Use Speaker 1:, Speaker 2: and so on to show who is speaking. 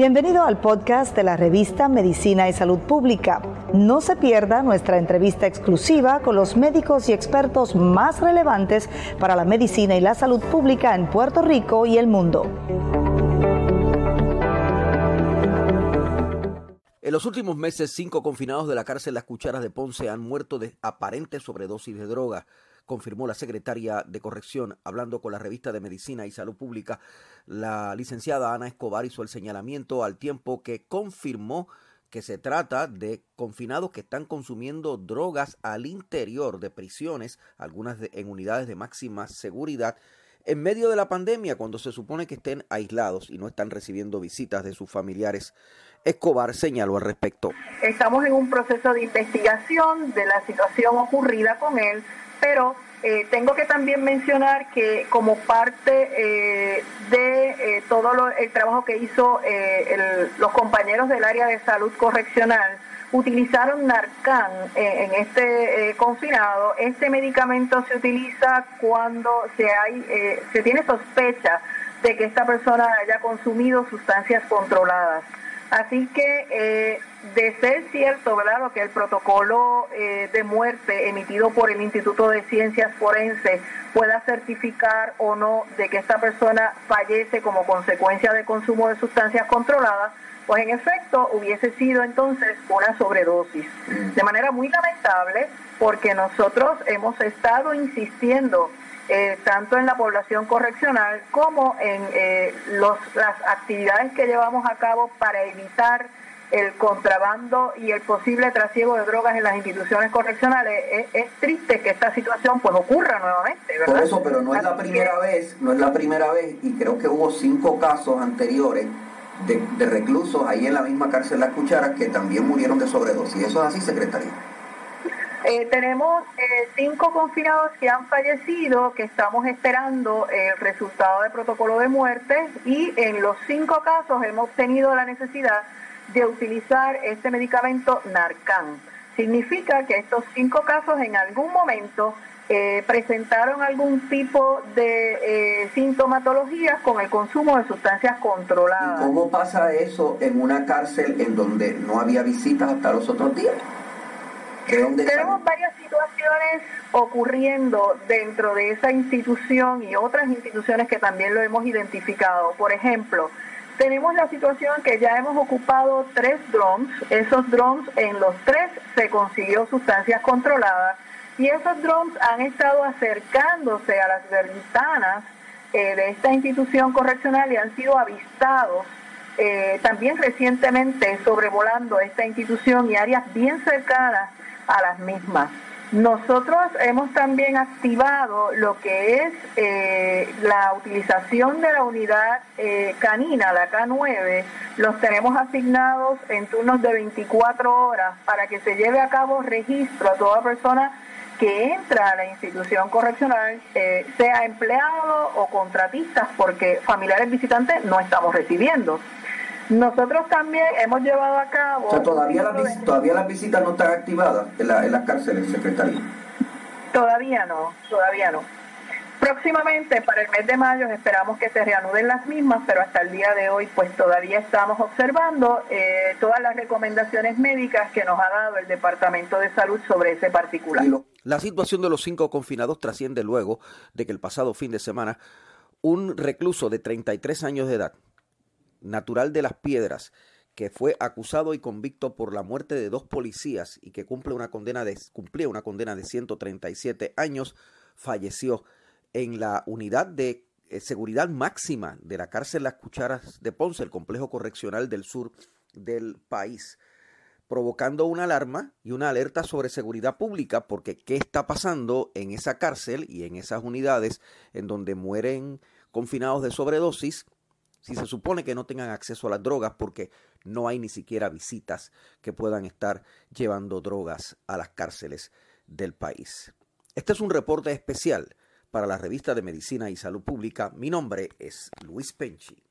Speaker 1: Bienvenido al podcast de la revista Medicina y Salud Pública. No se pierda nuestra entrevista exclusiva con los médicos y expertos más relevantes para la medicina y la salud pública en Puerto Rico y el mundo.
Speaker 2: En los últimos meses, cinco confinados de la cárcel Las Cucharas de Ponce han muerto de aparente sobredosis de droga confirmó la secretaria de Corrección, hablando con la revista de Medicina y Salud Pública. La licenciada Ana Escobar hizo el señalamiento al tiempo que confirmó que se trata de confinados que están consumiendo drogas al interior de prisiones, algunas en unidades de máxima seguridad, en medio de la pandemia, cuando se supone que estén aislados y no están recibiendo visitas de sus familiares. Escobar señaló al respecto.
Speaker 3: Estamos en un proceso de investigación de la situación ocurrida con él pero eh, tengo que también mencionar que como parte eh, de eh, todo el trabajo que hizo los compañeros del área de salud correccional, utilizaron Narcan en este confinado. Este medicamento se utiliza cuando se, hay, se tiene sospecha de que esta persona haya consumido sustancias controladas. Así que eh, de ser cierto, ¿verdad?, que el protocolo eh, de muerte emitido por el Instituto de Ciencias Forenses pueda certificar o no de que esta persona fallece como consecuencia de consumo de sustancias controladas, pues en efecto hubiese sido entonces una sobredosis. De manera muy lamentable, porque nosotros hemos estado insistiendo eh, tanto en la población correccional como en eh, los, las actividades que llevamos a cabo para evitar el contrabando y el posible trasiego de drogas en las instituciones correccionales. Es, triste que esta situación pues ocurra nuevamente, ¿verdad?
Speaker 4: Por eso, pero no es la primera vez, no es la primera vez y creo que hubo cinco casos anteriores de, de reclusos ahí en la misma cárcel Las Cucharas que también murieron de sobredosis. ¿Eso es así, secretario?
Speaker 3: Eh, tenemos eh, cinco confinados que han fallecido, que estamos esperando el resultado del protocolo de muerte y en los cinco casos hemos tenido la necesidad de utilizar este medicamento Narcan. Significa que estos cinco casos en algún momento eh, presentaron algún tipo de sintomatologías con el consumo de sustancias controladas.
Speaker 4: ¿Y cómo pasa eso en una cárcel en donde no había visitas hasta los otros días?
Speaker 3: Tenemos varias situaciones ocurriendo dentro de esa institución y otras instituciones que también lo hemos identificado. Por ejemplo, tenemos la situación que ya hemos ocupado tres drones. Esos drones, en los tres se consiguió sustancias controladas y esos drones han estado acercándose a las ventanas eh, de esta institución correccional y han sido avistados eh, también recientemente sobrevolando esta institución y áreas bien cercanas a las mismas. Nosotros hemos también activado lo que es eh, la utilización de la unidad eh, canina, la K9. Los tenemos asignados en turnos de 24 horas para que se lleve a cabo registro a toda persona que entra a la institución correccional, eh, sea empleado o contratistas, porque familiares visitantes no estamos recibiendo. Nosotros también hemos llevado a cabo...
Speaker 4: O sea, todavía, las, todavía las visitas no están activadas en, la, en las cárceles, secretaría.
Speaker 3: Todavía no, todavía no. Próximamente, para el mes de mayo, esperamos que se reanuden las mismas, pero hasta el día de hoy, pues todavía estamos observando eh, todas las recomendaciones médicas que nos ha dado el Departamento de Salud sobre ese particular.
Speaker 2: La situación de los cinco confinados trasciende luego de que el pasado fin de semana un recluso de 33 años de edad natural de las piedras, que fue acusado y convicto por la muerte de dos policías y que cumple una condena de, cumplía una condena de 137 años, falleció en la unidad de eh, seguridad máxima de la cárcel Las Cucharas de Ponce, el complejo correccional del sur del país, provocando una alarma y una alerta sobre seguridad pública, porque qué está pasando en esa cárcel y en esas unidades en donde mueren confinados de sobredosis si se supone que no tengan acceso a las drogas porque no hay ni siquiera visitas que puedan estar llevando drogas a las cárceles del país. Este es un reporte especial para la revista de Medicina y Salud Pública. Mi nombre es Luis Penchi.